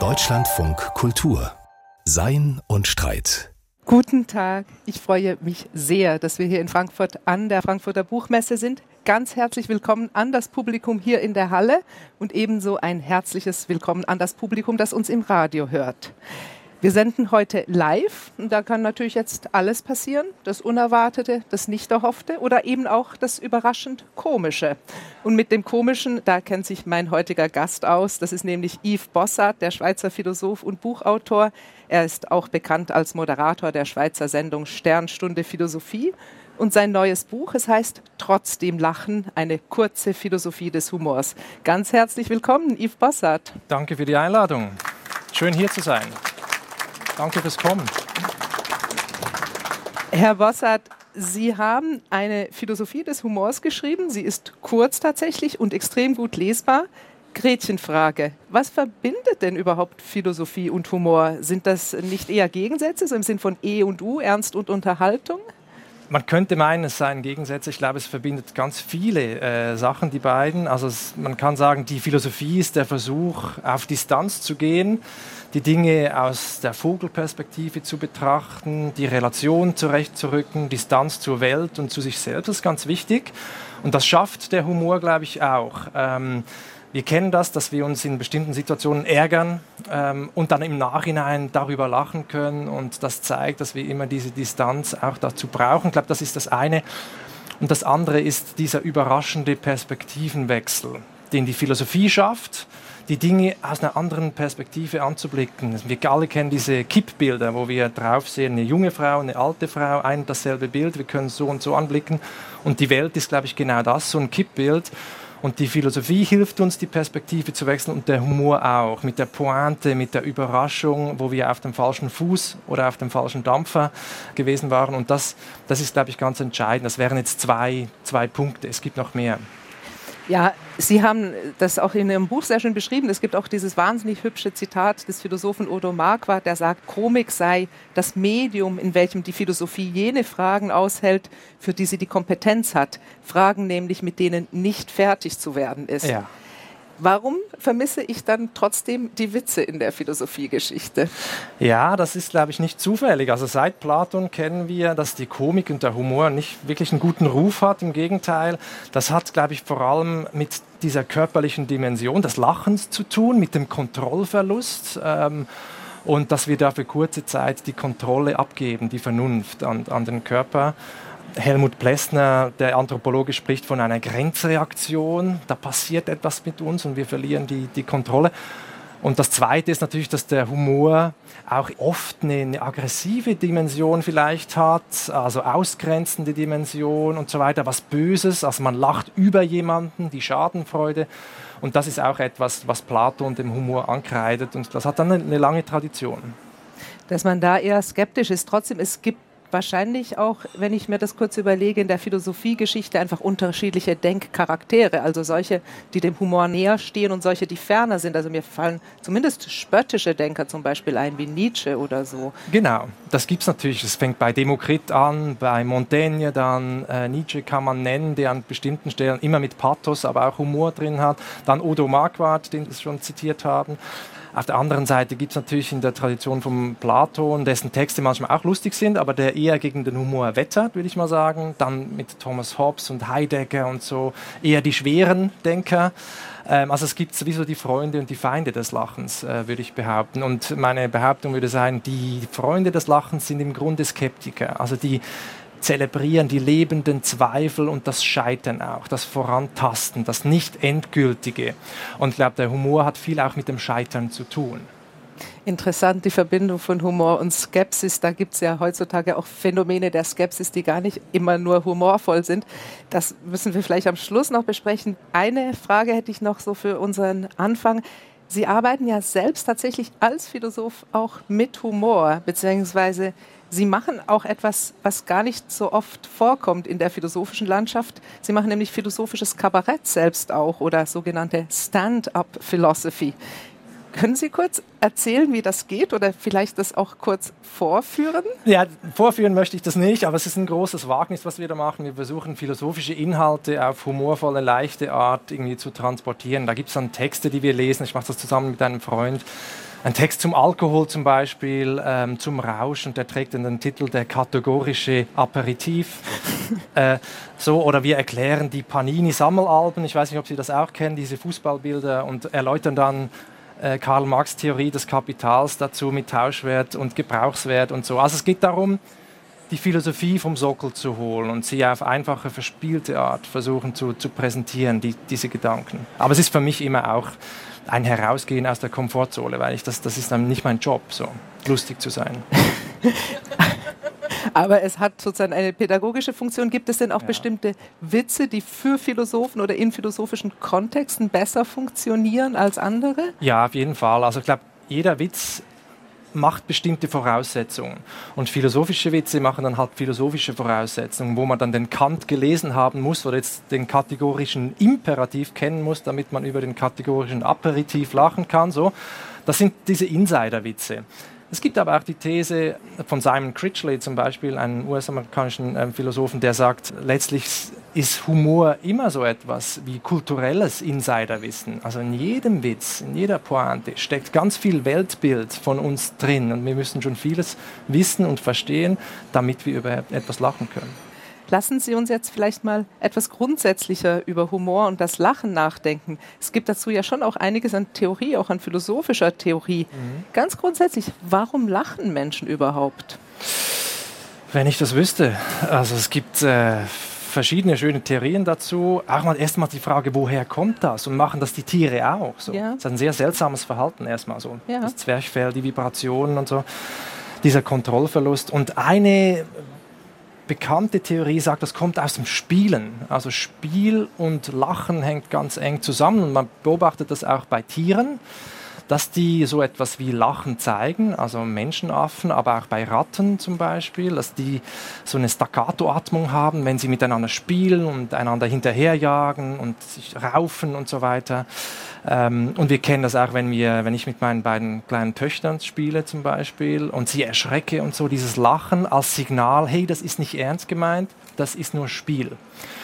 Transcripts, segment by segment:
Deutschlandfunk Kultur Sein und Streit. Guten Tag. Ich freue mich sehr, dass wir hier in Frankfurt an der Frankfurter Buchmesse sind. Ganz herzlich willkommen an das Publikum hier in der Halle und ebenso ein herzliches Willkommen an das Publikum, das uns im Radio hört. Wir senden heute live und da kann natürlich jetzt alles passieren. Das Unerwartete, das Nicht-Erhoffte oder eben auch das überraschend Komische. Und mit dem Komischen, da kennt sich mein heutiger Gast aus. Das ist nämlich Yves Bossart, der Schweizer Philosoph und Buchautor. Er ist auch bekannt als Moderator der Schweizer Sendung Sternstunde Philosophie. Und sein neues Buch, es heißt Trotzdem Lachen, eine kurze Philosophie des Humors. Ganz herzlich willkommen, Yves Bossart. Danke für die Einladung. Schön hier zu sein. Danke fürs Kommen. Herr Bossart, Sie haben eine Philosophie des Humors geschrieben. Sie ist kurz tatsächlich und extrem gut lesbar. Gretchenfrage. Was verbindet denn überhaupt Philosophie und Humor? Sind das nicht eher Gegensätze, so im Sinn von E und U, Ernst und Unterhaltung? Man könnte meinen, es seien Gegensätze. Ich glaube, es verbindet ganz viele äh, Sachen, die beiden. Also es, man kann sagen, die Philosophie ist der Versuch, auf Distanz zu gehen die Dinge aus der Vogelperspektive zu betrachten, die Relation zurechtzurücken, Distanz zur Welt und zu sich selbst, ist ganz wichtig. Und das schafft der Humor, glaube ich, auch. Ähm, wir kennen das, dass wir uns in bestimmten Situationen ärgern ähm, und dann im Nachhinein darüber lachen können. Und das zeigt, dass wir immer diese Distanz auch dazu brauchen. Ich glaube, das ist das eine. Und das andere ist dieser überraschende Perspektivenwechsel, den die Philosophie schafft die Dinge aus einer anderen Perspektive anzublicken. Wir alle kennen diese Kippbilder, wo wir drauf sehen, eine junge Frau, eine alte Frau, ein und dasselbe Bild, wir können so und so anblicken. Und die Welt ist, glaube ich, genau das, so ein Kippbild. Und die Philosophie hilft uns, die Perspektive zu wechseln und der Humor auch, mit der Pointe, mit der Überraschung, wo wir auf dem falschen Fuß oder auf dem falschen Dampfer gewesen waren. Und das, das ist, glaube ich, ganz entscheidend. Das wären jetzt zwei, zwei Punkte. Es gibt noch mehr. Ja, Sie haben das auch in Ihrem Buch sehr schön beschrieben. Es gibt auch dieses wahnsinnig hübsche Zitat des Philosophen Odo Marquardt, der sagt, Komik sei das Medium, in welchem die Philosophie jene Fragen aushält, für die sie die Kompetenz hat. Fragen nämlich, mit denen nicht fertig zu werden ist. Ja. Warum vermisse ich dann trotzdem die Witze in der Philosophiegeschichte? Ja, das ist, glaube ich, nicht zufällig. Also seit Platon kennen wir, dass die Komik und der Humor nicht wirklich einen guten Ruf hat. Im Gegenteil, das hat, glaube ich, vor allem mit dieser körperlichen Dimension des Lachens zu tun, mit dem Kontrollverlust. Ähm, und dass wir da für kurze Zeit die Kontrolle abgeben, die Vernunft an, an den Körper. Helmut Plessner, der Anthropologe, spricht von einer Grenzreaktion. Da passiert etwas mit uns und wir verlieren die, die Kontrolle. Und das Zweite ist natürlich, dass der Humor auch oft eine, eine, aggressive Dimension vielleicht hat, also ausgrenzende Dimension und so weiter, was Böses. Also man lacht über jemanden, die Schadenfreude. Und das ist auch etwas, was Platon dem Humor ankreidet. Und das hat dann eine, eine lange Tradition. Dass man da eher skeptisch ist. Trotzdem, es gibt wahrscheinlich auch, wenn ich mir das kurz überlege, in der Philosophiegeschichte einfach unterschiedliche Denkcharaktere, also solche, die dem Humor näher stehen und solche, die ferner sind. Also mir fallen zumindest spöttische Denker zum Beispiel ein, wie Nietzsche oder so. Genau, das gibt es natürlich. Es fängt bei Demokrit an, bei Montaigne dann, äh, Nietzsche kann man nennen, der an bestimmten Stellen immer mit Pathos, aber auch Humor drin hat. Dann Odo Marquardt, den wir schon zitiert haben. Auf der anderen Seite gibt es natürlich in der Tradition von Platon, dessen Texte manchmal auch lustig sind, aber der eher gegen den Humor wettert, würde ich mal sagen. Dann mit Thomas Hobbes und Heidegger und so eher die schweren Denker. Ähm, also es gibt sowieso die Freunde und die Feinde des Lachens, äh, würde ich behaupten. Und meine Behauptung würde sein, die Freunde des Lachens sind im Grunde Skeptiker. Also die zelebrieren die lebenden Zweifel und das Scheitern auch, das Vorantasten, das Nicht-Endgültige. Und ich glaube, der Humor hat viel auch mit dem Scheitern zu tun. Interessant, die Verbindung von Humor und Skepsis. Da gibt es ja heutzutage auch Phänomene der Skepsis, die gar nicht immer nur humorvoll sind. Das müssen wir vielleicht am Schluss noch besprechen. Eine Frage hätte ich noch so für unseren Anfang. Sie arbeiten ja selbst tatsächlich als Philosoph auch mit Humor, beziehungsweise Sie machen auch etwas, was gar nicht so oft vorkommt in der philosophischen Landschaft. Sie machen nämlich philosophisches Kabarett selbst auch oder sogenannte Stand-up Philosophy. Können Sie kurz erzählen, wie das geht oder vielleicht das auch kurz vorführen? Ja, vorführen möchte ich das nicht, aber es ist ein großes Wagnis, was wir da machen. Wir versuchen philosophische Inhalte auf humorvolle, leichte Art irgendwie zu transportieren. Da gibt es dann Texte, die wir lesen. Ich mache das zusammen mit einem Freund. Ein Text zum Alkohol zum Beispiel, ähm, zum Rausch und der trägt dann den Titel der kategorische Aperitif. äh, so, oder wir erklären die Panini-Sammelalben, ich weiß nicht, ob Sie das auch kennen, diese Fußballbilder und erläutern dann äh, Karl Marx Theorie des Kapitals dazu mit Tauschwert und Gebrauchswert und so. Also es geht darum, die Philosophie vom Sockel zu holen und sie auf einfache, verspielte Art versuchen zu, zu präsentieren, die, diese Gedanken. Aber es ist für mich immer auch ein Herausgehen aus der Komfortzone, weil ich das, das ist dann nicht mein Job, so lustig zu sein. Aber es hat sozusagen eine pädagogische Funktion. Gibt es denn auch ja. bestimmte Witze, die für Philosophen oder in philosophischen Kontexten besser funktionieren als andere? Ja, auf jeden Fall. Also ich glaube, jeder Witz macht bestimmte Voraussetzungen. Und philosophische Witze machen dann halt philosophische Voraussetzungen, wo man dann den Kant gelesen haben muss oder jetzt den kategorischen Imperativ kennen muss, damit man über den kategorischen Aperitif lachen kann. So. Das sind diese Insider-Witze. Es gibt aber auch die These von Simon Critchley zum Beispiel, einem US-amerikanischen äh, Philosophen, der sagt, letztlich ist Humor immer so etwas wie kulturelles Insiderwissen. Also in jedem Witz, in jeder Pointe steckt ganz viel Weltbild von uns drin und wir müssen schon vieles wissen und verstehen, damit wir über etwas lachen können. Lassen Sie uns jetzt vielleicht mal etwas grundsätzlicher über Humor und das Lachen nachdenken. Es gibt dazu ja schon auch einiges an Theorie, auch an philosophischer Theorie. Mhm. Ganz grundsätzlich, warum lachen Menschen überhaupt? Wenn ich das wüsste. Also es gibt äh, verschiedene schöne Theorien dazu. Auch mal erstmal die Frage, woher kommt das? Und machen das die Tiere auch? So. Ja. Das ist ein sehr seltsames Verhalten erstmal so. Ja. Das Zwerchfell, die Vibrationen und so. Dieser Kontrollverlust. Und eine bekannte Theorie sagt, das kommt aus dem Spielen. Also Spiel und Lachen hängt ganz eng zusammen und man beobachtet das auch bei Tieren, dass die so etwas wie Lachen zeigen, also Menschenaffen, aber auch bei Ratten zum Beispiel, dass die so eine Staccato-Atmung haben, wenn sie miteinander spielen und einander hinterherjagen und sich raufen und so weiter. Ähm, und wir kennen das auch, wenn, wir, wenn ich mit meinen beiden kleinen Töchtern spiele zum Beispiel und sie erschrecke und so, dieses Lachen als Signal, hey, das ist nicht ernst gemeint, das ist nur Spiel.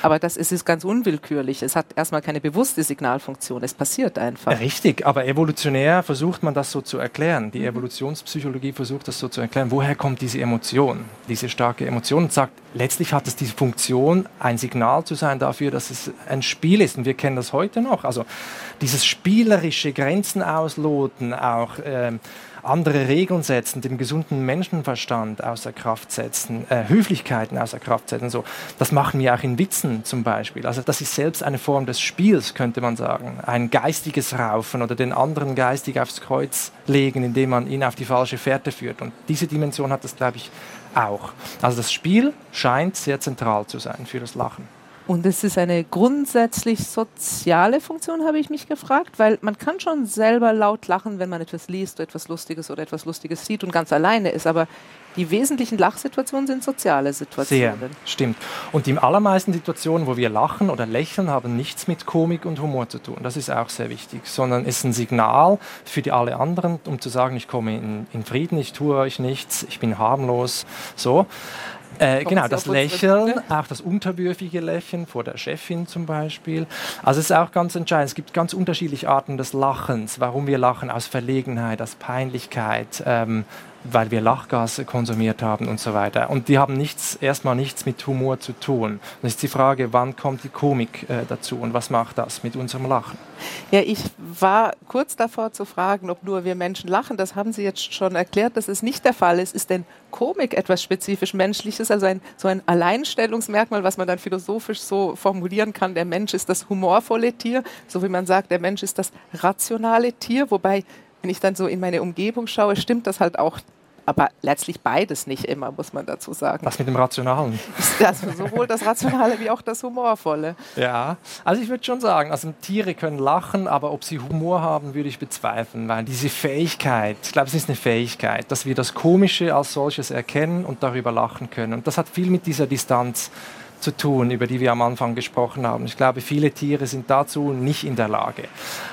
Aber das ist, ganz unwillkürlich. Es hat erstmal keine bewusste Signalfunktion. Es passiert einfach. Richtig, aber evolutionär versucht man das so zu erklären. Die. Evolutionspsychologie versucht das so zu erklären. Woher kommt diese Emotion, diese starke Emotion? Und sagt, letztlich hat es die Funktion, ein Signal zu sein dafür, dass es ein Spiel ist. Und wir kennen das heute noch. Also dieses spielerische Grenzen ausloten, auch. Ähm, andere Regeln setzen, den gesunden Menschenverstand außer Kraft setzen, äh, Höflichkeiten außer Kraft setzen. So. Das machen wir auch in Witzen zum Beispiel. Also das ist selbst eine Form des Spiels, könnte man sagen. Ein geistiges Raufen oder den anderen geistig aufs Kreuz legen, indem man ihn auf die falsche Fährte führt. Und diese Dimension hat das, glaube ich, auch. Also das Spiel scheint sehr zentral zu sein für das Lachen. Und es ist eine grundsätzlich soziale Funktion, habe ich mich gefragt, weil man kann schon selber laut lachen, wenn man etwas liest, etwas Lustiges oder etwas Lustiges sieht und ganz alleine ist. Aber die wesentlichen Lachsituationen sind soziale Situationen. Sehr, stimmt. Und die allermeisten Situationen, wo wir lachen oder lächeln, haben nichts mit Komik und Humor zu tun. Das ist auch sehr wichtig, sondern ist ein Signal für die alle anderen, um zu sagen, ich komme in, in Frieden, ich tue euch nichts, ich bin harmlos. So. Äh, genau, das Lächeln, auch das unterwürfige Lächeln vor der Chefin zum Beispiel. Also es ist auch ganz entscheidend. Es gibt ganz unterschiedliche Arten des Lachens. Warum wir lachen, aus Verlegenheit, aus Peinlichkeit, ähm, weil wir Lachgas konsumiert haben und so weiter. Und die haben nichts, erstmal nichts mit Humor zu tun. Das ist die Frage, wann kommt die Komik äh, dazu und was macht das mit unserem Lachen? Ja, ich war kurz davor zu fragen, ob nur wir Menschen lachen. Das haben Sie jetzt schon erklärt, dass es nicht der Fall ist. Ist denn Komik etwas spezifisch Menschliches, also ein, so ein Alleinstellungsmerkmal, was man dann philosophisch so formulieren kann, der Mensch ist das humorvolle Tier, so wie man sagt, der Mensch ist das rationale Tier, wobei wenn ich dann so in meine Umgebung schaue, stimmt das halt auch. Aber letztlich beides nicht immer, muss man dazu sagen. Was mit dem Rationalen? Also sowohl das Rationale wie auch das Humorvolle. Ja, also ich würde schon sagen, also Tiere können lachen, aber ob sie Humor haben, würde ich bezweifeln, weil diese Fähigkeit, ich glaube, es ist eine Fähigkeit, dass wir das Komische als solches erkennen und darüber lachen können. Und das hat viel mit dieser Distanz zu tun, über die wir am Anfang gesprochen haben. Ich glaube, viele Tiere sind dazu nicht in der Lage.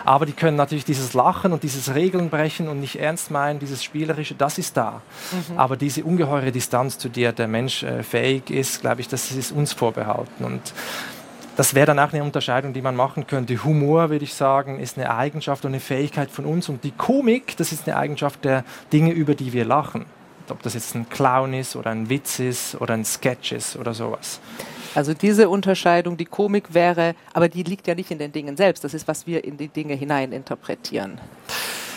Aber die können natürlich dieses Lachen und dieses Regeln brechen und nicht ernst meinen, dieses Spielerische, das ist da. Mhm. Aber diese ungeheure Distanz, zu der der Mensch äh, fähig ist, glaube ich, das ist uns vorbehalten. Und das wäre dann auch eine Unterscheidung, die man machen könnte. Humor, würde ich sagen, ist eine Eigenschaft und eine Fähigkeit von uns. Und die Komik, das ist eine Eigenschaft der Dinge, über die wir lachen. Ob das jetzt ein Clown ist oder ein Witz ist oder ein Sketch ist oder sowas. Also diese Unterscheidung, die Komik wäre, aber die liegt ja nicht in den Dingen selbst. Das ist, was wir in die Dinge hineininterpretieren.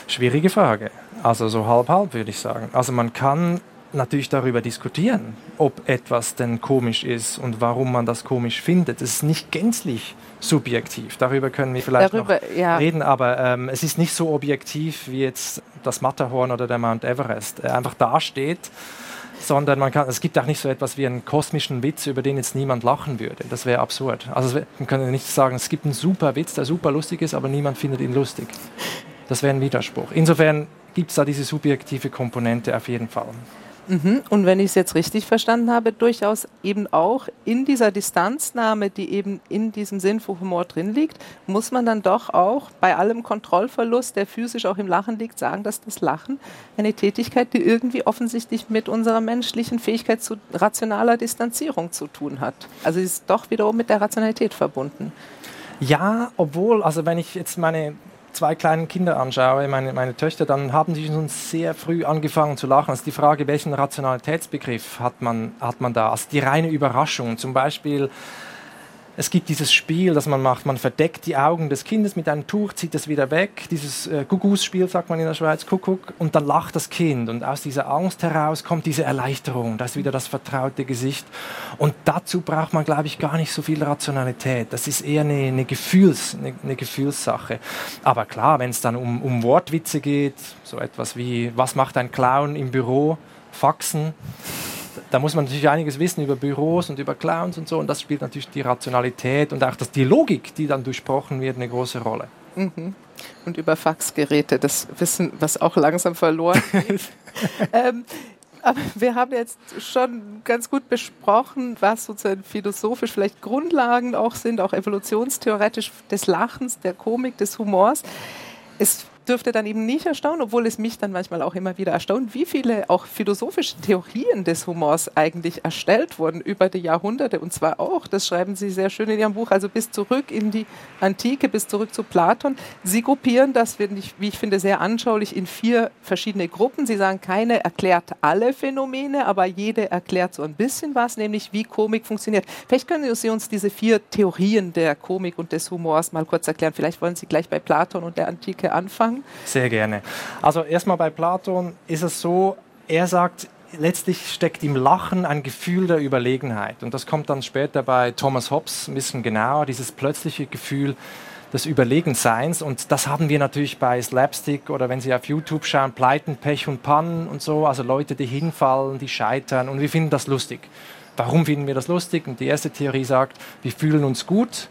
Schwierige Frage. Also so halb halb würde ich sagen. Also man kann natürlich darüber diskutieren, ob etwas denn komisch ist und warum man das komisch findet. Es ist nicht gänzlich subjektiv. Darüber können wir vielleicht Darüber, noch ja. reden, aber ähm, es ist nicht so objektiv wie jetzt das Matterhorn oder der Mount Everest. Er einfach dasteht, sondern man kann, es gibt auch nicht so etwas wie einen kosmischen Witz, über den jetzt niemand lachen würde. Das wäre absurd. Also man könnte nicht sagen, es gibt einen super Witz, der super lustig ist, aber niemand findet ihn lustig. Das wäre ein Widerspruch. Insofern gibt es da diese subjektive Komponente auf jeden Fall. Mhm. Und wenn ich es jetzt richtig verstanden habe, durchaus eben auch in dieser Distanznahme, die eben in diesem Sinn für Humor drin liegt, muss man dann doch auch bei allem Kontrollverlust, der physisch auch im Lachen liegt, sagen, dass das Lachen eine Tätigkeit, die irgendwie offensichtlich mit unserer menschlichen Fähigkeit zu rationaler Distanzierung zu tun hat. Also ist doch wiederum mit der Rationalität verbunden. Ja, obwohl, also wenn ich jetzt meine zwei kleinen Kinder anschaue, meine, meine Töchter, dann haben die schon sehr früh angefangen zu lachen. Also die Frage, welchen Rationalitätsbegriff hat man, hat man da? Also die reine Überraschung. Zum Beispiel es gibt dieses Spiel, das man macht, man verdeckt die Augen des Kindes mit einem Tuch, zieht es wieder weg, dieses äh, Kuckucksspiel, sagt man in der Schweiz, Kuckuck, und dann lacht das Kind. Und aus dieser Angst heraus kommt diese Erleichterung, da ist wieder das vertraute Gesicht. Und dazu braucht man, glaube ich, gar nicht so viel Rationalität, das ist eher eine, eine, Gefühls, eine, eine Gefühlssache. Aber klar, wenn es dann um, um Wortwitze geht, so etwas wie, was macht ein Clown im Büro, Faxen, da muss man natürlich einiges wissen über Büros und über Clowns und so. Und das spielt natürlich die Rationalität und auch das, die Logik, die dann durchsprochen wird, eine große Rolle. Mhm. Und über Faxgeräte, das Wissen, was auch langsam verloren geht. ähm, aber wir haben jetzt schon ganz gut besprochen, was sozusagen philosophisch vielleicht Grundlagen auch sind, auch evolutionstheoretisch des Lachens, der Komik, des Humors. Es dürfte dann eben nicht erstaunen, obwohl es mich dann manchmal auch immer wieder erstaunt, wie viele auch philosophische Theorien des Humors eigentlich erstellt wurden über die Jahrhunderte. Und zwar auch, das schreiben Sie sehr schön in Ihrem Buch, also bis zurück in die Antike, bis zurück zu Platon. Sie gruppieren das, wie ich finde, sehr anschaulich in vier verschiedene Gruppen. Sie sagen, keine erklärt alle Phänomene, aber jede erklärt so ein bisschen was, nämlich wie Komik funktioniert. Vielleicht können Sie uns diese vier Theorien der Komik und des Humors mal kurz erklären. Vielleicht wollen Sie gleich bei Platon und der Antike anfangen. Sehr gerne. Also erstmal bei Platon ist es so, er sagt, letztlich steckt im Lachen ein Gefühl der Überlegenheit. Und das kommt dann später bei Thomas Hobbes ein bisschen genauer, dieses plötzliche Gefühl des Überlegenseins. Und das haben wir natürlich bei Slapstick oder wenn Sie auf YouTube schauen, Pleiten, Pech und Pannen und so. Also Leute, die hinfallen, die scheitern. Und wir finden das lustig. Warum finden wir das lustig? Und die erste Theorie sagt, wir fühlen uns gut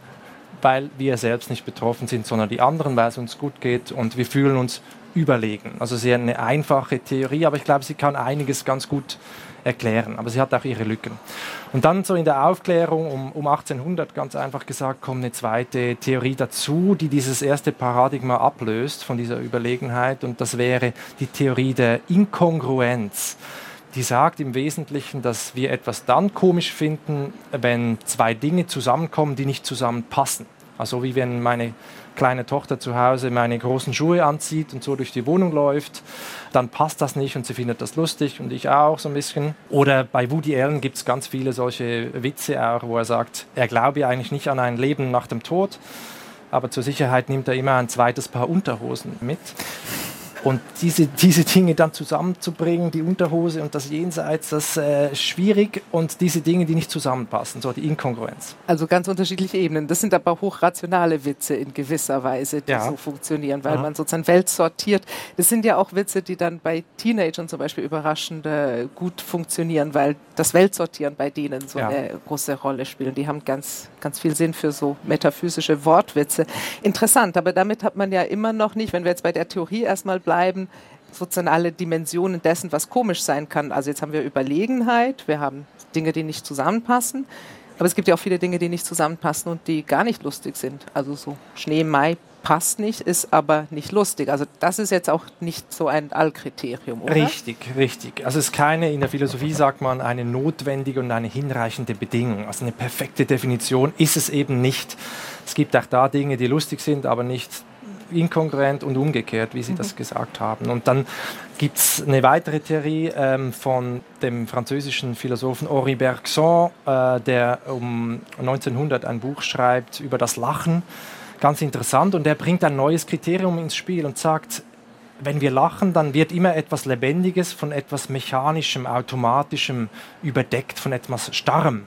weil wir selbst nicht betroffen sind, sondern die anderen, weil es uns gut geht und wir fühlen uns überlegen. Also sehr eine einfache Theorie, aber ich glaube, sie kann einiges ganz gut erklären, aber sie hat auch ihre Lücken. Und dann so in der Aufklärung um, um 1800 ganz einfach gesagt kommt eine zweite Theorie dazu, die dieses erste Paradigma ablöst von dieser Überlegenheit und das wäre die Theorie der Inkongruenz die sagt im Wesentlichen, dass wir etwas dann komisch finden, wenn zwei Dinge zusammenkommen, die nicht zusammenpassen. Also wie wenn meine kleine Tochter zu Hause meine großen Schuhe anzieht und so durch die Wohnung läuft, dann passt das nicht und sie findet das lustig und ich auch so ein bisschen. Oder bei Woody Allen gibt es ganz viele solche Witze auch, wo er sagt, er glaube eigentlich nicht an ein Leben nach dem Tod, aber zur Sicherheit nimmt er immer ein zweites Paar Unterhosen mit. Und diese, diese Dinge dann zusammenzubringen, die Unterhose und das Jenseits, das ist äh, schwierig und diese Dinge, die nicht zusammenpassen, so die Inkongruenz. Also ganz unterschiedliche Ebenen. Das sind aber hochrationale Witze in gewisser Weise, die ja. so funktionieren, weil ja. man sozusagen Welt sortiert. Das sind ja auch Witze, die dann bei Teenagern zum Beispiel überraschend äh, gut funktionieren, weil das Weltsortieren bei denen so ja. eine große Rolle spielt. Die haben ganz, ganz viel Sinn für so metaphysische Wortwitze. Interessant, aber damit hat man ja immer noch nicht, wenn wir jetzt bei der Theorie erstmal bleiben, bleiben, sozusagen alle Dimensionen dessen, was komisch sein kann. Also jetzt haben wir Überlegenheit, wir haben Dinge, die nicht zusammenpassen. Aber es gibt ja auch viele Dinge, die nicht zusammenpassen und die gar nicht lustig sind. Also so Schnee, Mai passt nicht, ist aber nicht lustig. Also das ist jetzt auch nicht so ein Allkriterium, oder? Richtig, richtig. Also es ist keine, in der Philosophie sagt man, eine notwendige und eine hinreichende Bedingung. Also eine perfekte Definition ist es eben nicht. Es gibt auch da Dinge, die lustig sind, aber nicht inkongruent und umgekehrt, wie Sie mhm. das gesagt haben. Und dann gibt es eine weitere Theorie ähm, von dem französischen Philosophen Henri Bergson, äh, der um 1900 ein Buch schreibt über das Lachen. Ganz interessant. Und er bringt ein neues Kriterium ins Spiel und sagt, wenn wir lachen, dann wird immer etwas Lebendiges von etwas Mechanischem, Automatischem überdeckt, von etwas Starrem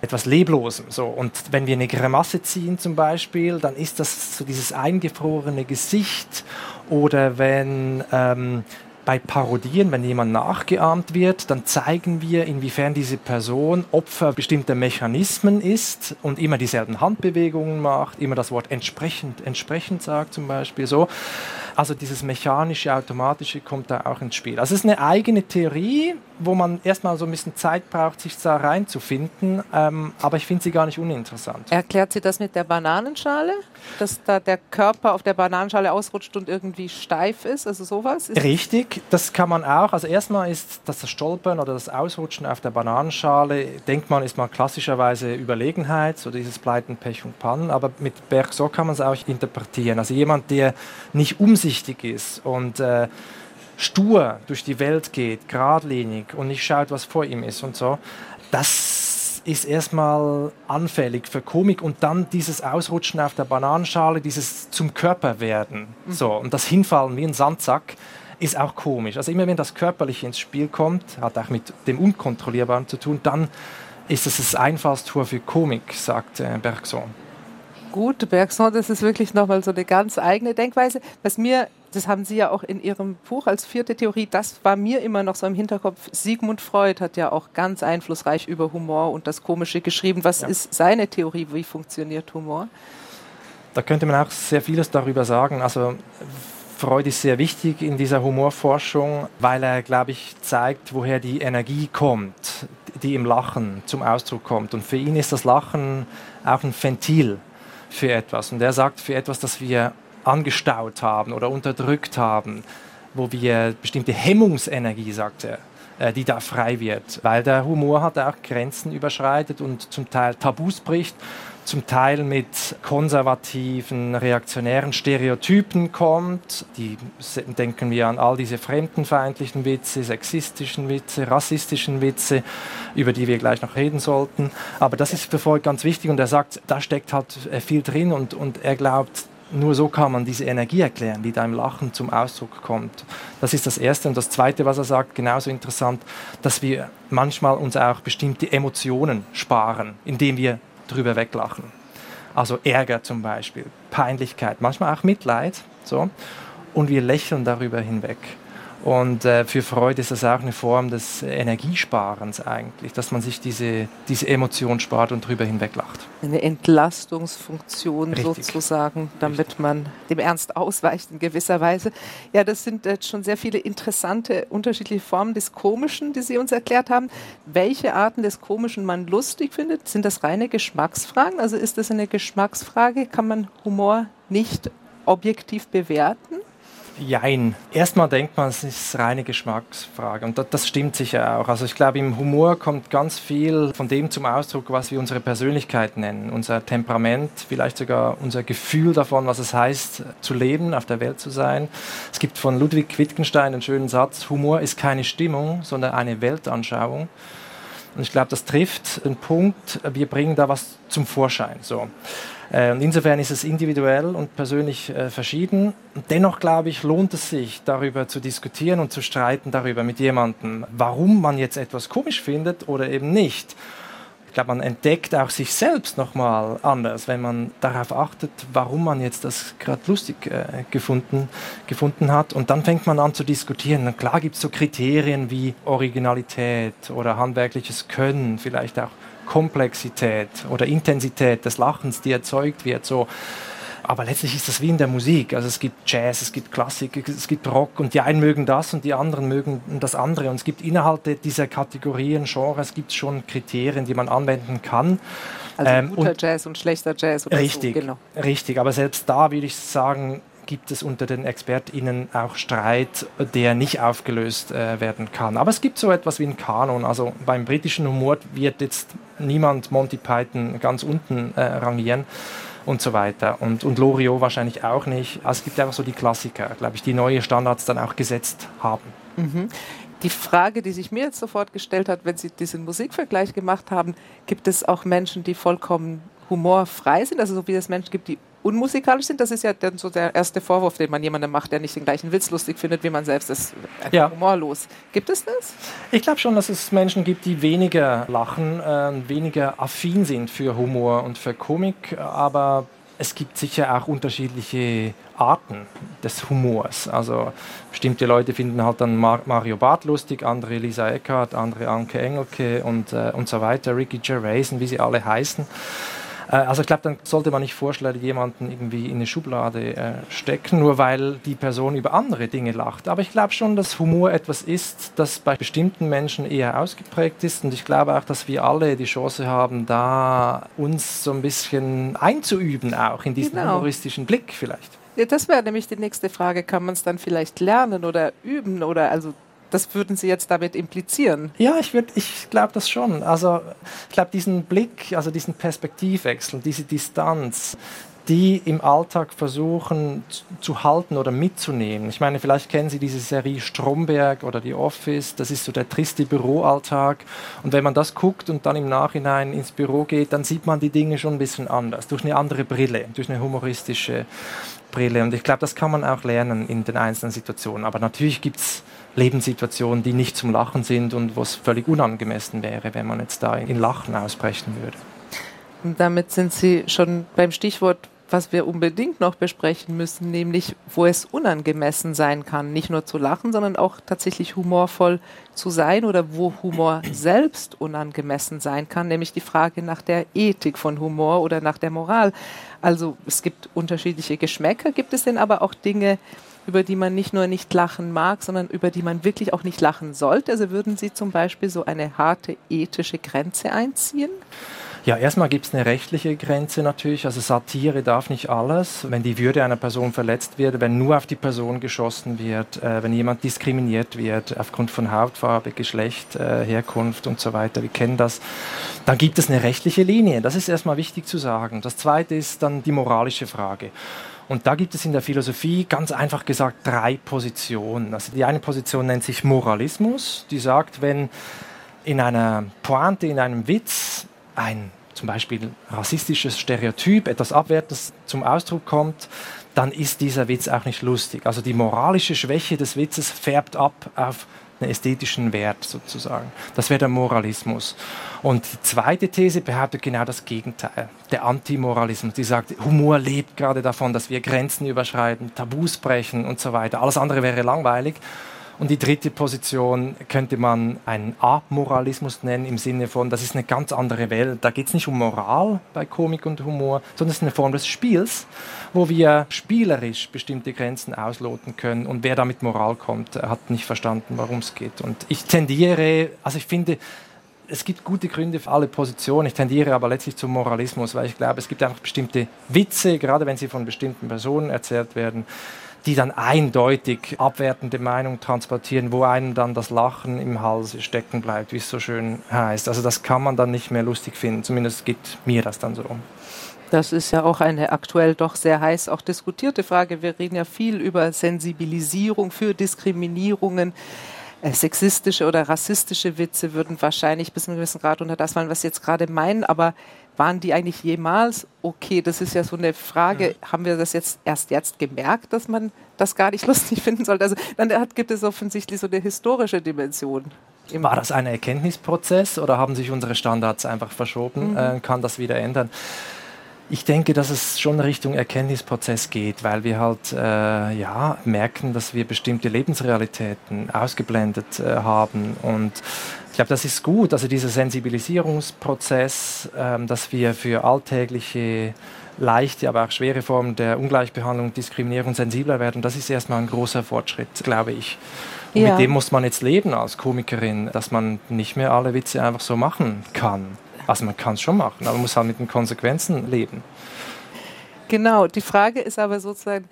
etwas Leblosem. So. Und wenn wir eine Grimasse ziehen zum Beispiel, dann ist das so dieses eingefrorene Gesicht. Oder wenn ähm, bei Parodien, wenn jemand nachgeahmt wird, dann zeigen wir, inwiefern diese Person Opfer bestimmter Mechanismen ist und immer dieselben Handbewegungen macht, immer das Wort entsprechend, entsprechend sagt zum Beispiel so. Also dieses mechanische, automatische kommt da auch ins Spiel. Also es ist eine eigene Theorie, wo man erstmal so ein bisschen Zeit braucht, sich da reinzufinden, ähm, aber ich finde sie gar nicht uninteressant. Erklärt sie das mit der Bananenschale, dass da der Körper auf der Bananenschale ausrutscht und irgendwie steif ist, also sowas? Ist Richtig, das kann man auch. Also erstmal ist das, das Stolpern oder das Ausrutschen auf der Bananenschale, denkt man, ist mal klassischerweise Überlegenheit, so dieses Pleiten, Pech und Pannen, aber mit Bergso kann man es auch interpretieren. Also jemand, der nicht um sich umsichtig ist und äh, stur durch die Welt geht, geradlinig und nicht schaut, was vor ihm ist und so, das ist erstmal anfällig für Komik und dann dieses Ausrutschen auf der Bananenschale, dieses zum Körper werden, mhm. so und das Hinfallen wie ein Sandsack ist auch komisch. Also immer wenn das Körperliche ins Spiel kommt, hat auch mit dem Unkontrollierbaren zu tun, dann ist es das Einfallstor für Komik, sagt äh, Bergson gut. Bergson, das ist wirklich nochmal so eine ganz eigene Denkweise. Was mir, das haben Sie ja auch in Ihrem Buch als vierte Theorie, das war mir immer noch so im Hinterkopf. Sigmund Freud hat ja auch ganz einflussreich über Humor und das Komische geschrieben. Was ja. ist seine Theorie? Wie funktioniert Humor? Da könnte man auch sehr vieles darüber sagen. Also Freud ist sehr wichtig in dieser Humorforschung, weil er, glaube ich, zeigt, woher die Energie kommt, die im Lachen zum Ausdruck kommt. Und für ihn ist das Lachen auch ein Ventil für etwas. Und er sagt, für etwas, das wir angestaut haben oder unterdrückt haben, wo wir bestimmte Hemmungsenergie, sagt er, äh, die da frei wird, weil der Humor hat auch Grenzen überschreitet und zum Teil Tabus bricht zum Teil mit konservativen, reaktionären Stereotypen kommt. Die denken wir an all diese fremdenfeindlichen Witze, sexistischen Witze, rassistischen Witze, über die wir gleich noch reden sollten. Aber das ist für Freud ganz wichtig und er sagt, da steckt halt äh, viel drin und, und er glaubt, nur so kann man diese Energie erklären, die da im Lachen zum Ausdruck kommt. Das ist das Erste. Und das Zweite, was er sagt, genauso interessant, dass wir manchmal uns auch bestimmte Emotionen sparen, indem wir drüber weglachen. Also Ärger zum Beispiel, Peinlichkeit, manchmal auch Mitleid. So. Und wir lächeln darüber hinweg. Und äh, für Freud ist das auch eine Form des Energiesparens eigentlich, dass man sich diese, diese Emotion spart und drüber hinweglacht. Eine Entlastungsfunktion Richtig. sozusagen, damit Richtig. man dem Ernst ausweicht in gewisser Weise. Ja, das sind jetzt schon sehr viele interessante unterschiedliche Formen des Komischen, die Sie uns erklärt haben. Welche Arten des Komischen man lustig findet, sind das reine Geschmacksfragen? Also ist das eine Geschmacksfrage? Kann man Humor nicht objektiv bewerten? Jein. Erstmal denkt man, es ist reine Geschmacksfrage und das, stimmt sicher auch. Also ich glaube, im Humor kommt ganz viel von dem zum Ausdruck, was wir unsere Persönlichkeit nennen, unser Temperament, vielleicht sogar unser Gefühl davon, was es heißt, zu leben, auf der Welt zu sein. Es gibt von Ludwig Wittgenstein einen schönen Satz, Humor ist keine Stimmung, sondern eine Weltanschauung. Und ich glaube, das trifft den Punkt, wir bringen da was zum Vorschein. So. Äh, und insofern ist es individuell und persönlich äh, verschieden. Dennoch, glaube ich, lohnt es sich, darüber zu diskutieren und zu streiten darüber mit jemandem, warum man jetzt etwas komisch findet oder eben nicht. Ich glaube, man entdeckt auch sich selbst nochmal anders, wenn man darauf achtet, warum man jetzt das gerade lustig äh, gefunden, gefunden hat. Und dann fängt man an zu diskutieren. Und klar gibt es so Kriterien wie Originalität oder handwerkliches Können, vielleicht auch Komplexität oder Intensität des Lachens, die erzeugt wird. So. aber letztlich ist das wie in der Musik. Also es gibt Jazz, es gibt Klassik, es gibt Rock und die einen mögen das und die anderen mögen das andere. Und es gibt innerhalb dieser Kategorien, Genres, gibt es schon Kriterien, die man anwenden kann. Also ähm, guter und Jazz und schlechter Jazz oder richtig, so, genau. Richtig, aber selbst da würde ich sagen, gibt es unter den ExpertInnen auch Streit, der nicht aufgelöst äh, werden kann. Aber es gibt so etwas wie einen Kanon. Also beim britischen Humor wird jetzt niemand Monty Python ganz unten äh, rangieren und so weiter. Und, und Loriot wahrscheinlich auch nicht. Also es gibt einfach so die Klassiker, glaube ich, die neue Standards dann auch gesetzt haben. Mhm. Die Frage, die sich mir jetzt sofort gestellt hat, wenn Sie diesen Musikvergleich gemacht haben, gibt es auch Menschen, die vollkommen humorfrei sind, also so wie es Menschen gibt, die unmusikalisch sind. Das ist ja dann so der erste Vorwurf, den man jemandem macht, der nicht den gleichen Witz lustig findet wie man selbst. Das ist ja. humorlos. Gibt es das? Ich glaube schon, dass es Menschen gibt, die weniger lachen, äh, weniger affin sind für Humor und für Komik, aber es gibt sicher auch unterschiedliche Arten des Humors. Also bestimmte Leute finden halt dann Mario Barth lustig, andere Lisa Eckhardt, andere Anke Engelke und, äh, und so weiter, Ricky Gervais wie sie alle heißen. Äh, also ich glaube, dann sollte man nicht vorschlagen, jemanden irgendwie in eine Schublade äh, stecken, nur weil die Person über andere Dinge lacht. Aber ich glaube schon, dass Humor etwas ist, das bei bestimmten Menschen eher ausgeprägt ist. Und ich glaube auch, dass wir alle die Chance haben, da uns so ein bisschen einzuüben, auch in diesen genau. humoristischen Blick vielleicht. Ja, das wäre nämlich die nächste Frage. Kann man es dann vielleicht lernen oder üben oder also das würden Sie jetzt damit implizieren? Ja, ich, ich glaube das schon. Also ich glaube, diesen Blick, also diesen Perspektivwechsel, diese Distanz, die im Alltag versuchen zu halten oder mitzunehmen. Ich meine, vielleicht kennen Sie diese Serie Stromberg oder die Office, das ist so der triste Büroalltag. Und wenn man das guckt und dann im Nachhinein ins Büro geht, dann sieht man die Dinge schon ein bisschen anders, durch eine andere Brille, durch eine humoristische Brille. Und ich glaube, das kann man auch lernen in den einzelnen Situationen. Aber natürlich gibt es Lebenssituationen, die nicht zum Lachen sind und wo es völlig unangemessen wäre, wenn man jetzt da in Lachen ausbrechen würde. Und damit sind Sie schon beim Stichwort, was wir unbedingt noch besprechen müssen, nämlich wo es unangemessen sein kann, nicht nur zu lachen, sondern auch tatsächlich humorvoll zu sein oder wo Humor selbst unangemessen sein kann, nämlich die Frage nach der Ethik von Humor oder nach der Moral. Also es gibt unterschiedliche Geschmäcker, gibt es denn aber auch Dinge, über die man nicht nur nicht lachen mag, sondern über die man wirklich auch nicht lachen sollte? Also würden Sie zum Beispiel so eine harte ethische Grenze einziehen? Ja, erstmal gibt es eine rechtliche Grenze natürlich. Also Satire darf nicht alles. Wenn die Würde einer Person verletzt wird, wenn nur auf die Person geschossen wird, äh, wenn jemand diskriminiert wird aufgrund von Hautfarbe, Geschlecht, äh, Herkunft und so weiter, wir kennen das, dann gibt es eine rechtliche Linie. Das ist erstmal wichtig zu sagen. Das Zweite ist dann die moralische Frage. Und da gibt es in der Philosophie ganz einfach gesagt drei Positionen. Also die eine Position nennt sich Moralismus, die sagt, wenn in einer Pointe, in einem Witz ein zum Beispiel rassistisches Stereotyp, etwas Abwertendes zum Ausdruck kommt, dann ist dieser Witz auch nicht lustig. Also die moralische Schwäche des Witzes färbt ab auf einen ästhetischen Wert sozusagen. Das wäre der Moralismus. Und die zweite These behauptet genau das Gegenteil, der Antimoralismus. Die sagt, Humor lebt gerade davon, dass wir Grenzen überschreiten, Tabus brechen und so weiter. Alles andere wäre langweilig. Und die dritte Position könnte man einen Amoralismus nennen, im Sinne von, das ist eine ganz andere Welt. Da geht es nicht um Moral bei Komik und Humor, sondern es ist eine Form des Spiels, wo wir spielerisch bestimmte Grenzen ausloten können. Und wer da mit Moral kommt, hat nicht verstanden, warum es geht. Und ich tendiere, also ich finde, es gibt gute Gründe für alle Positionen. Ich tendiere aber letztlich zum Moralismus, weil ich glaube, es gibt einfach bestimmte Witze, gerade wenn sie von bestimmten Personen erzählt werden, die dann eindeutig abwertende Meinung transportieren, wo einem dann das Lachen im Hals stecken bleibt, wie es so schön heißt. Also das kann man dann nicht mehr lustig finden, zumindest geht mir das dann so. Das ist ja auch eine aktuell doch sehr heiß auch diskutierte Frage. Wir reden ja viel über Sensibilisierung für Diskriminierungen. Äh, sexistische oder rassistische Witze würden wahrscheinlich bis zu einem gewissen Grad unter das fallen, was Sie jetzt gerade meinen. Aber waren die eigentlich jemals okay? Das ist ja so eine Frage. Ja. Haben wir das jetzt erst jetzt gemerkt, dass man das gar nicht lustig finden sollte? Also dann hat, gibt es offensichtlich so eine historische Dimension. War das ein Erkenntnisprozess oder haben sich unsere Standards einfach verschoben? Mhm. Äh, kann das wieder ändern? ich denke, dass es schon Richtung Erkenntnisprozess geht, weil wir halt äh, ja, merken, dass wir bestimmte Lebensrealitäten ausgeblendet äh, haben. Und glaube, das ist gut. Also dieser Sensibilisierungsprozess, äh, dass wir für alltägliche leichte, aber auch schwere Formen der Ungleichbehandlung und Diskriminierung sensibler werden, das ist erstmal ein großer Fortschritt, glaube ich. Und ja. mit dem muss man jetzt leben als Komikerin, dass man nicht mehr alle Witze einfach so machen kann. Also man kann es schon machen, aber man muss halt mit den Konsequenzen leben. Genau, die Frage ist aber sozusagen,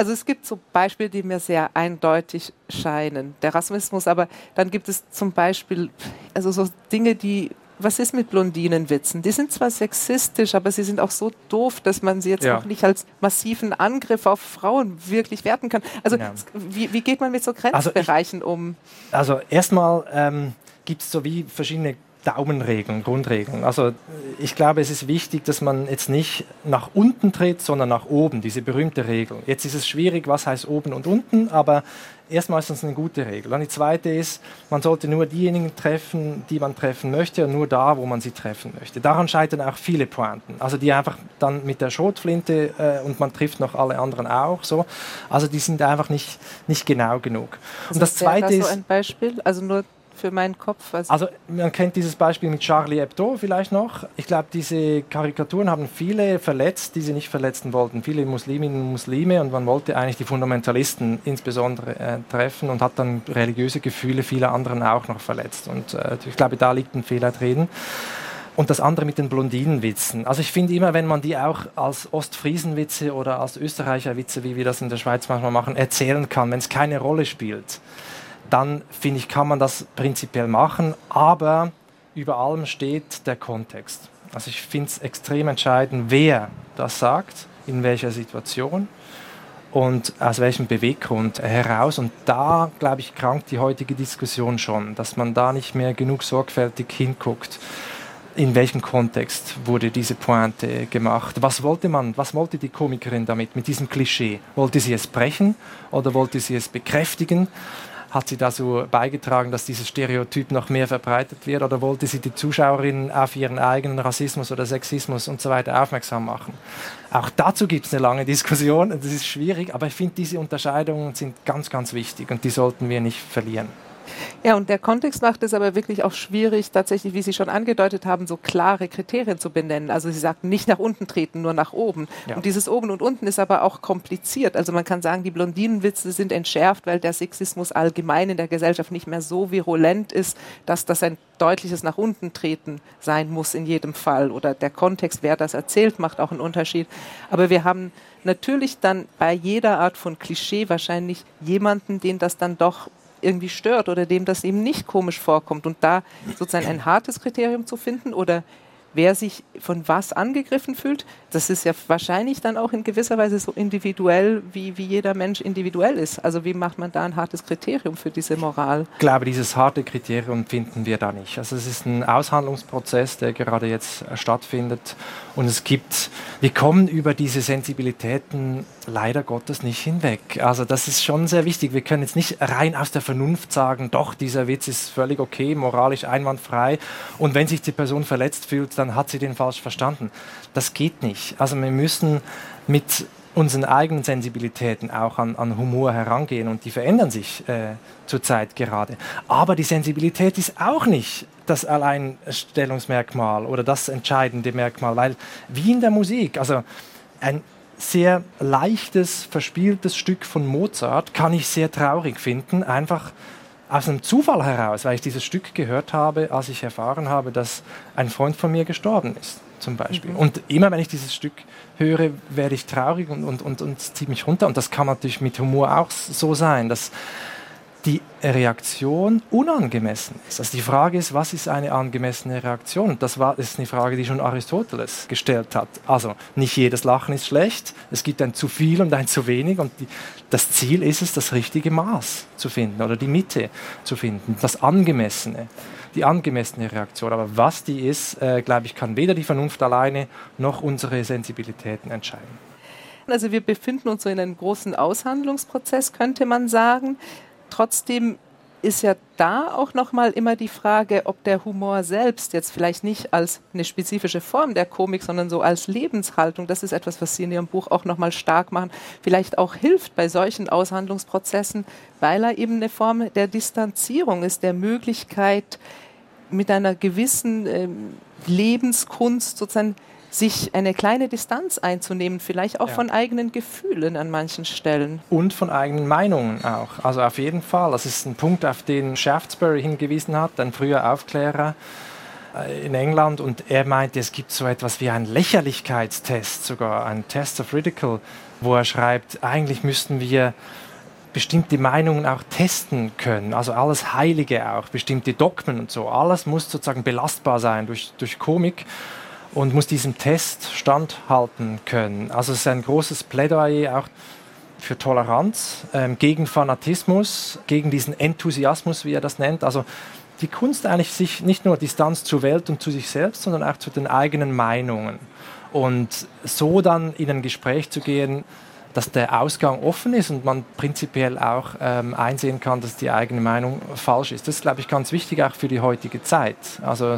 also es gibt so Beispiele, die mir sehr eindeutig scheinen. Der Rassismus, aber dann gibt es zum Beispiel also so Dinge, die was ist mit Blondinenwitzen? Die sind zwar sexistisch, aber sie sind auch so doof, dass man sie jetzt ja. auch nicht als massiven Angriff auf Frauen wirklich werten kann. Also ja. wie, wie, geht man mit so Grenzbereichen also ich, um? Also erstmal ähm, gibt es so wie verschiedene Daumenregeln, Grundregeln. Also ich glaube, es ist wichtig, dass man jetzt nicht nach unten tritt, sondern nach oben, diese berühmte Regel. Jetzt ist es schwierig, was heißt oben und unten, aber erstmal ist das eine gute Regel. Und die zweite ist, man sollte nur diejenigen treffen, die man treffen möchte und nur da, wo man sie treffen möchte. Daran scheitern auch viele Pointen. Also die einfach dann mit der Schrotflinte äh, und man trifft noch alle anderen auch so. Also die sind einfach nicht, nicht genau genug. Und das, das zweite ist... so ein Beispiel? Also nur für meinen Kopf. Also, also man kennt dieses Beispiel mit Charlie Hebdo vielleicht noch. Ich glaube, diese Karikaturen haben viele verletzt, die sie nicht verletzen wollten. Viele Musliminnen und Muslime und man wollte eigentlich die Fundamentalisten insbesondere äh, treffen und hat dann religiöse Gefühle vieler anderen auch noch verletzt. Und äh, ich glaube, da liegt ein Fehler drin. Und das andere mit den Blondinenwitzen. Also ich finde immer, wenn man die auch als Ostfriesenwitze oder als Österreicherwitze, wie wir das in der Schweiz manchmal machen, erzählen kann, wenn es keine Rolle spielt dann finde ich, kann man das prinzipiell machen, aber über allem steht der Kontext. Also ich finde es extrem entscheidend, wer das sagt, in welcher Situation und aus welchem Beweggrund heraus. Und da, glaube ich, krankt die heutige Diskussion schon, dass man da nicht mehr genug sorgfältig hinguckt. In welchem Kontext wurde diese Pointe gemacht? Was wollte man, was wollte die Komikerin damit, mit diesem Klischee? Wollte sie es brechen oder wollte sie es bekräftigen? Hat sie dazu beigetragen, dass dieses Stereotyp noch mehr verbreitet wird oder wollte sie die Zuschauerinnen auf ihren eigenen Rassismus oder Sexismus und so weiter aufmerksam machen? Auch dazu gibt es eine lange Diskussion, das ist schwierig, aber ich finde, diese Unterscheidungen sind ganz, ganz wichtig und die sollten wir nicht verlieren. Ja, und der Kontext macht es aber wirklich auch schwierig, tatsächlich, wie Sie schon angedeutet haben, so klare Kriterien zu benennen. Also Sie sagten nicht nach unten treten, nur nach oben. Ja. Und dieses oben und unten ist aber auch kompliziert. Also man kann sagen, die Blondinenwitze sind entschärft, weil der Sexismus allgemein in der Gesellschaft nicht mehr so virulent ist, dass das ein deutliches nach unten treten sein muss in jedem Fall. Oder der Kontext, wer das erzählt, macht auch einen Unterschied. Aber wir haben natürlich dann bei jeder Art von Klischee wahrscheinlich jemanden, den das dann doch irgendwie stört oder dem das eben nicht komisch vorkommt. Und da sozusagen ein hartes Kriterium zu finden oder wer sich von was angegriffen fühlt, das ist ja wahrscheinlich dann auch in gewisser Weise so individuell, wie, wie jeder Mensch individuell ist. Also wie macht man da ein hartes Kriterium für diese Moral? Ich glaube, dieses harte Kriterium finden wir da nicht. Also es ist ein Aushandlungsprozess, der gerade jetzt stattfindet. Und es gibt, wir kommen über diese Sensibilitäten leider Gottes nicht hinweg. Also das ist schon sehr wichtig. Wir können jetzt nicht rein aus der Vernunft sagen, doch, dieser Witz ist völlig okay, moralisch einwandfrei. Und wenn sich die Person verletzt fühlt, dann hat sie den falsch verstanden. Das geht nicht. Also wir müssen mit unseren eigenen Sensibilitäten auch an, an Humor herangehen und die verändern sich äh, zurzeit gerade. Aber die Sensibilität ist auch nicht das Alleinstellungsmerkmal oder das entscheidende Merkmal, weil wie in der Musik, also ein sehr leichtes, verspieltes Stück von Mozart kann ich sehr traurig finden, einfach aus einem Zufall heraus, weil ich dieses Stück gehört habe, als ich erfahren habe, dass ein Freund von mir gestorben ist, zum Beispiel. Mhm. Und immer wenn ich dieses Stück höre, werde ich traurig und, und, und, und zieht mich runter. Und das kann natürlich mit Humor auch so sein, dass die Reaktion unangemessen ist. Also die Frage ist, was ist eine angemessene Reaktion? Das war, ist eine Frage, die schon Aristoteles gestellt hat. Also nicht jedes Lachen ist schlecht, es gibt ein zu viel und ein zu wenig und die, das Ziel ist es, das richtige Maß zu finden oder die Mitte zu finden, das Angemessene, die angemessene Reaktion. Aber was die ist, äh, glaube ich, kann weder die Vernunft alleine noch unsere Sensibilitäten entscheiden. Also wir befinden uns so in einem großen Aushandlungsprozess, könnte man sagen. Trotzdem ist ja da auch nochmal immer die Frage, ob der Humor selbst jetzt vielleicht nicht als eine spezifische Form der Komik, sondern so als Lebenshaltung, das ist etwas, was Sie in Ihrem Buch auch nochmal stark machen, vielleicht auch hilft bei solchen Aushandlungsprozessen, weil er eben eine Form der Distanzierung ist, der Möglichkeit, mit einer gewissen ähm, Lebenskunst sozusagen sich eine kleine Distanz einzunehmen, vielleicht auch ja. von eigenen Gefühlen an manchen Stellen. Und von eigenen Meinungen auch. Also auf jeden Fall. Das ist ein Punkt, auf den Shaftesbury hingewiesen hat, ein früher Aufklärer äh, in England. Und er meinte, es gibt so etwas wie einen Lächerlichkeitstest, sogar ein Test of Ridicule, wo er schreibt, eigentlich müssten wir bestimmte Meinungen auch testen können, also alles Heilige auch, bestimmte Dogmen und so, alles muss sozusagen belastbar sein durch, durch Komik und muss diesem Test standhalten können. Also es ist ein großes Plädoyer auch für Toleranz, ähm, gegen Fanatismus, gegen diesen Enthusiasmus, wie er das nennt. Also die Kunst eigentlich sich nicht nur Distanz zur Welt und zu sich selbst, sondern auch zu den eigenen Meinungen. Und so dann in ein Gespräch zu gehen, dass der Ausgang offen ist und man prinzipiell auch ähm, einsehen kann, dass die eigene Meinung falsch ist. Das ist, glaube ich, ganz wichtig auch für die heutige Zeit. Also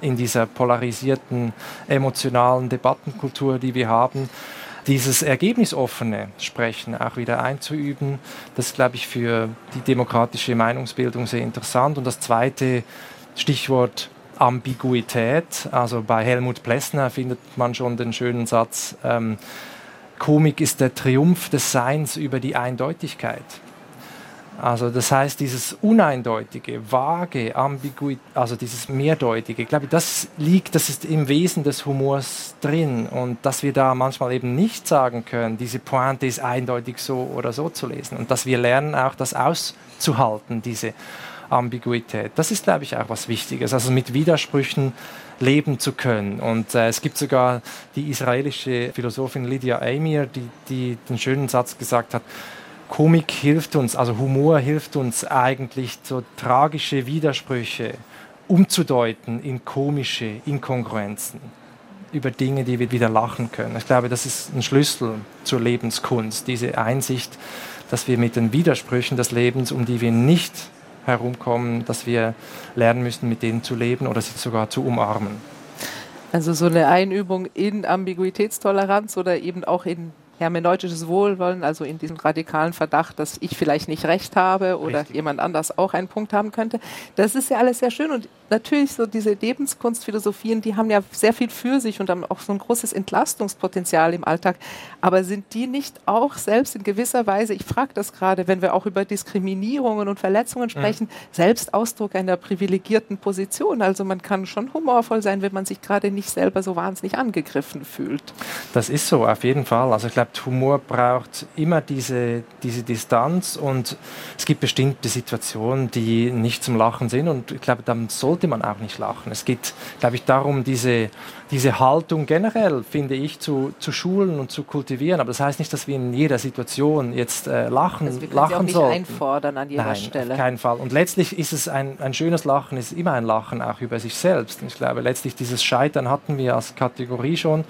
in dieser polarisierten emotionalen Debattenkultur, die wir haben, dieses ergebnisoffene Sprechen auch wieder einzuüben. Das ist, glaube ich, für die demokratische Meinungsbildung sehr interessant. Und das zweite Stichwort Ambiguität. Also bei Helmut Plessner findet man schon den schönen Satz, ähm, Komik ist der Triumph des Seins über die Eindeutigkeit. Also das heißt, dieses uneindeutige, vage, ambiguit, also dieses mehrdeutige, ich glaube, das liegt, das ist im Wesen des Humors drin und dass wir da manchmal eben nicht sagen können, diese Pointe ist eindeutig so oder so zu lesen und dass wir lernen auch das auszuhalten, diese Ambiguität. Das ist, glaube ich, auch was Wichtiges, also mit Widersprüchen leben zu können. Und äh, es gibt sogar die israelische Philosophin Lydia Amir, die, die den schönen Satz gesagt hat, Komik hilft uns, also Humor hilft uns eigentlich, so tragische Widersprüche umzudeuten in komische Inkongruenzen über Dinge, die wir wieder lachen können. Ich glaube, das ist ein Schlüssel zur Lebenskunst, diese Einsicht, dass wir mit den Widersprüchen des Lebens, um die wir nicht herumkommen, dass wir lernen müssen, mit denen zu leben oder sie sogar zu umarmen. Also so eine Einübung in Ambiguitätstoleranz oder eben auch in hermeneutisches Wohlwollen, also in diesem radikalen Verdacht, dass ich vielleicht nicht recht habe oder Richtig. jemand anders auch einen Punkt haben könnte. Das ist ja alles sehr schön und natürlich so diese Lebenskunstphilosophien, die haben ja sehr viel für sich und haben auch so ein großes Entlastungspotenzial im Alltag. Aber sind die nicht auch selbst in gewisser Weise, ich frage das gerade, wenn wir auch über Diskriminierungen und Verletzungen sprechen, mhm. selbst Ausdruck einer privilegierten Position? Also man kann schon humorvoll sein, wenn man sich gerade nicht selber so wahnsinnig angegriffen fühlt. Das ist so, auf jeden Fall. Also ich glaube, Humor braucht immer diese, diese Distanz und es gibt bestimmte Situationen, die nicht zum Lachen sind und ich glaube, dann soll sollte man auch nicht lachen. Es geht, glaube ich, darum, diese, diese Haltung generell, finde ich, zu, zu schulen und zu kultivieren. Aber das heißt nicht, dass wir in jeder Situation jetzt äh, lachen, also wir lachen sie auch nicht sollten. einfordern an jeder Nein, Stelle. Auf keinen Fall. Und letztlich ist es ein, ein schönes Lachen, ist immer ein Lachen auch über sich selbst. Ich glaube, letztlich dieses Scheitern hatten wir als Kategorie schon.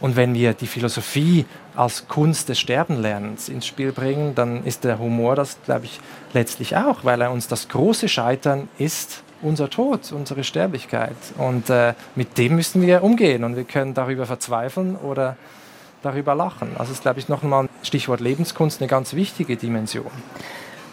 Und wenn wir die Philosophie als Kunst des Sterbenlernens ins Spiel bringen, dann ist der Humor das, glaube ich, letztlich auch, weil er uns das große Scheitern ist unser Tod, unsere Sterblichkeit. Und äh, mit dem müssen wir umgehen und wir können darüber verzweifeln oder darüber lachen. Also ist, glaube ich, nochmal Stichwort Lebenskunst eine ganz wichtige Dimension.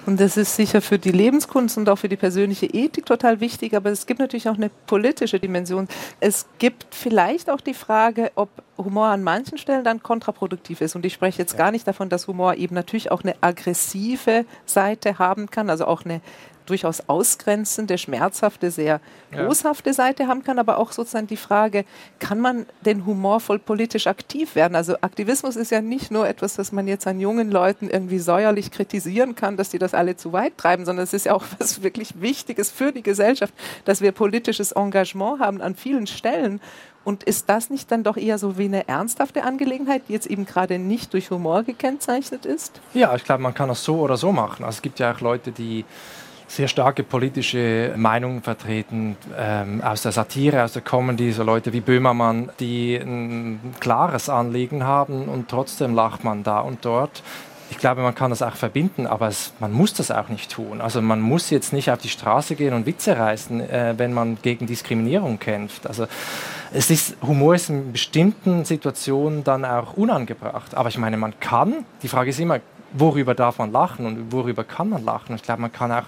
Und das ist sicher für die Lebenskunst und auch für die persönliche Ethik total wichtig, aber es gibt natürlich auch eine politische Dimension. Es gibt vielleicht auch die Frage, ob Humor an manchen Stellen dann kontraproduktiv ist. Und ich spreche jetzt ja. gar nicht davon, dass Humor eben natürlich auch eine aggressive Seite haben kann, also auch eine durchaus ausgrenzende, schmerzhafte, sehr boshafte ja. Seite haben kann, aber auch sozusagen die Frage, kann man denn humorvoll politisch aktiv werden? Also Aktivismus ist ja nicht nur etwas, das man jetzt an jungen Leuten irgendwie säuerlich kritisieren kann, dass die das alle zu weit treiben, sondern es ist ja auch was wirklich Wichtiges für die Gesellschaft, dass wir politisches Engagement haben an vielen Stellen. Und ist das nicht dann doch eher so wie eine ernsthafte Angelegenheit, die jetzt eben gerade nicht durch Humor gekennzeichnet ist? Ja, ich glaube, man kann das so oder so machen. Also es gibt ja auch Leute, die sehr starke politische Meinungen vertreten, ähm, aus der Satire, aus der Comedy, so Leute wie Böhmermann, die ein klares Anliegen haben und trotzdem lacht man da und dort. ich glaube, man kann das auch verbinden, aber es, man muss das auch nicht tun. Also man muss jetzt nicht auf die Straße gehen und Witze reißen, äh, wenn man gegen Diskriminierung kämpft. Also es ist, Humor ist in bestimmten Situationen dann auch unangebracht. Aber ich meine, man kann, die Frage ist immer, worüber darf man lachen und worüber kann man lachen? Ich glaube, man kann auch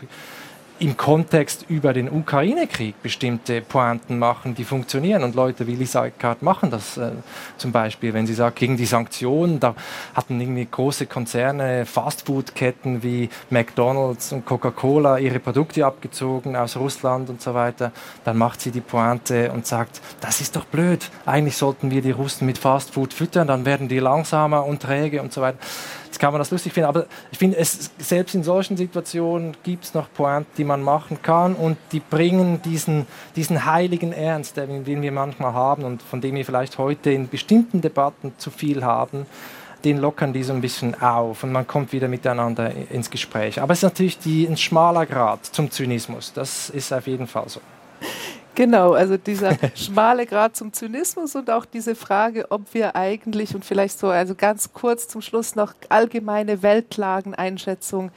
im Kontext über den Ukraine-Krieg bestimmte Pointen machen, die funktionieren. Und Leute wie Lisa Eckhardt machen das äh, zum Beispiel, wenn sie sagt, gegen die Sanktionen, da hatten irgendwie große Konzerne, Fastfood-Ketten wie McDonalds und Coca-Cola ihre Produkte abgezogen aus Russland und so weiter. Dann macht sie die Pointe und sagt, das ist doch blöd. Eigentlich sollten wir die Russen mit Fastfood füttern, dann werden die langsamer und träge und so weiter. Jetzt kann man das lustig finden, aber ich finde, es, selbst in solchen Situationen gibt es noch Pointen, die man machen kann und die bringen diesen, diesen heiligen Ernst, den, den wir manchmal haben und von dem wir vielleicht heute in bestimmten Debatten zu viel haben, den lockern die so ein bisschen auf und man kommt wieder miteinander ins Gespräch. Aber es ist natürlich die, ein schmaler Grad zum Zynismus, das ist auf jeden Fall so. Genau, also dieser schmale Grad zum Zynismus und auch diese Frage, ob wir eigentlich und vielleicht so, also ganz kurz zum Schluss noch allgemeine Weltlageneinschätzung.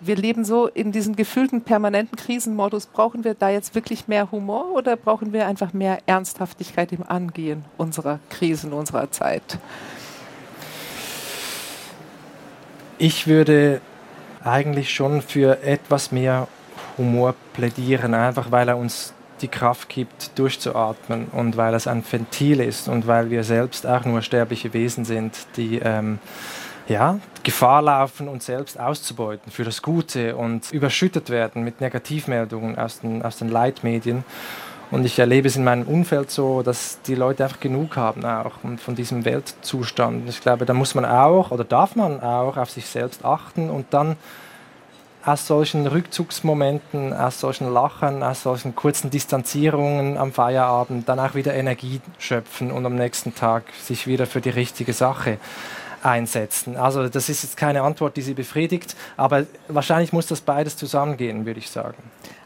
Wir leben so in diesem gefühlten permanenten Krisenmodus. Brauchen wir da jetzt wirklich mehr Humor oder brauchen wir einfach mehr Ernsthaftigkeit im Angehen unserer Krisen, unserer Zeit? Ich würde eigentlich schon für etwas mehr Humor plädieren, einfach weil er uns die Kraft gibt, durchzuatmen und weil es ein Ventil ist und weil wir selbst auch nur sterbliche Wesen sind, die ähm, ja, Gefahr laufen, uns selbst auszubeuten für das Gute und überschüttet werden mit Negativmeldungen aus den, aus den Leitmedien. Und ich erlebe es in meinem Umfeld so, dass die Leute einfach genug haben auch und von diesem Weltzustand. Ich glaube, da muss man auch oder darf man auch auf sich selbst achten und dann aus solchen Rückzugsmomenten, aus solchen Lachen, aus solchen kurzen Distanzierungen am Feierabend dann auch wieder Energie schöpfen und am nächsten Tag sich wieder für die richtige Sache einsetzen. Also das ist jetzt keine Antwort, die Sie befriedigt, aber wahrscheinlich muss das beides zusammengehen, würde ich sagen.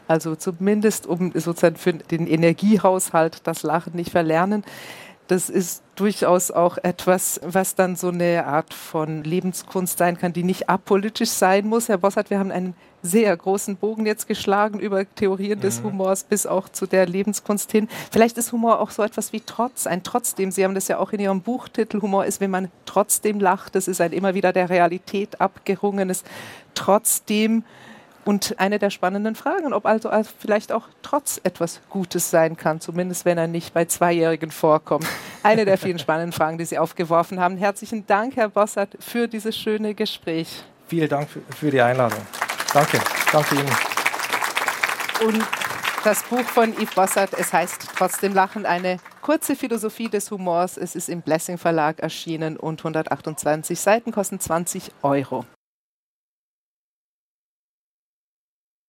Also zumindest um sozusagen für den Energiehaushalt das Lachen nicht verlernen das ist durchaus auch etwas, was dann so eine Art von Lebenskunst sein kann, die nicht apolitisch sein muss. Herr Bossert, wir haben einen sehr großen Bogen jetzt geschlagen über Theorien des mhm. Humors bis auch zu der Lebenskunst hin. Vielleicht ist Humor auch so etwas wie Trotz, ein Trotzdem. Sie haben das ja auch in Ihrem Buchtitel. Humor ist, wenn man trotzdem lacht. Das ist ein immer wieder der Realität abgerungenes Trotzdem. Und eine der spannenden Fragen, ob also vielleicht auch trotz etwas Gutes sein kann, zumindest wenn er nicht bei Zweijährigen vorkommt. Eine der vielen spannenden Fragen, die Sie aufgeworfen haben. Herzlichen Dank, Herr Bossert, für dieses schöne Gespräch. Vielen Dank für die Einladung. Danke. Danke Ihnen. Und das Buch von Yves Bossert, es heißt Trotzdem Lachen, eine kurze Philosophie des Humors. Es ist im Blessing Verlag erschienen und 128 Seiten kosten 20 Euro.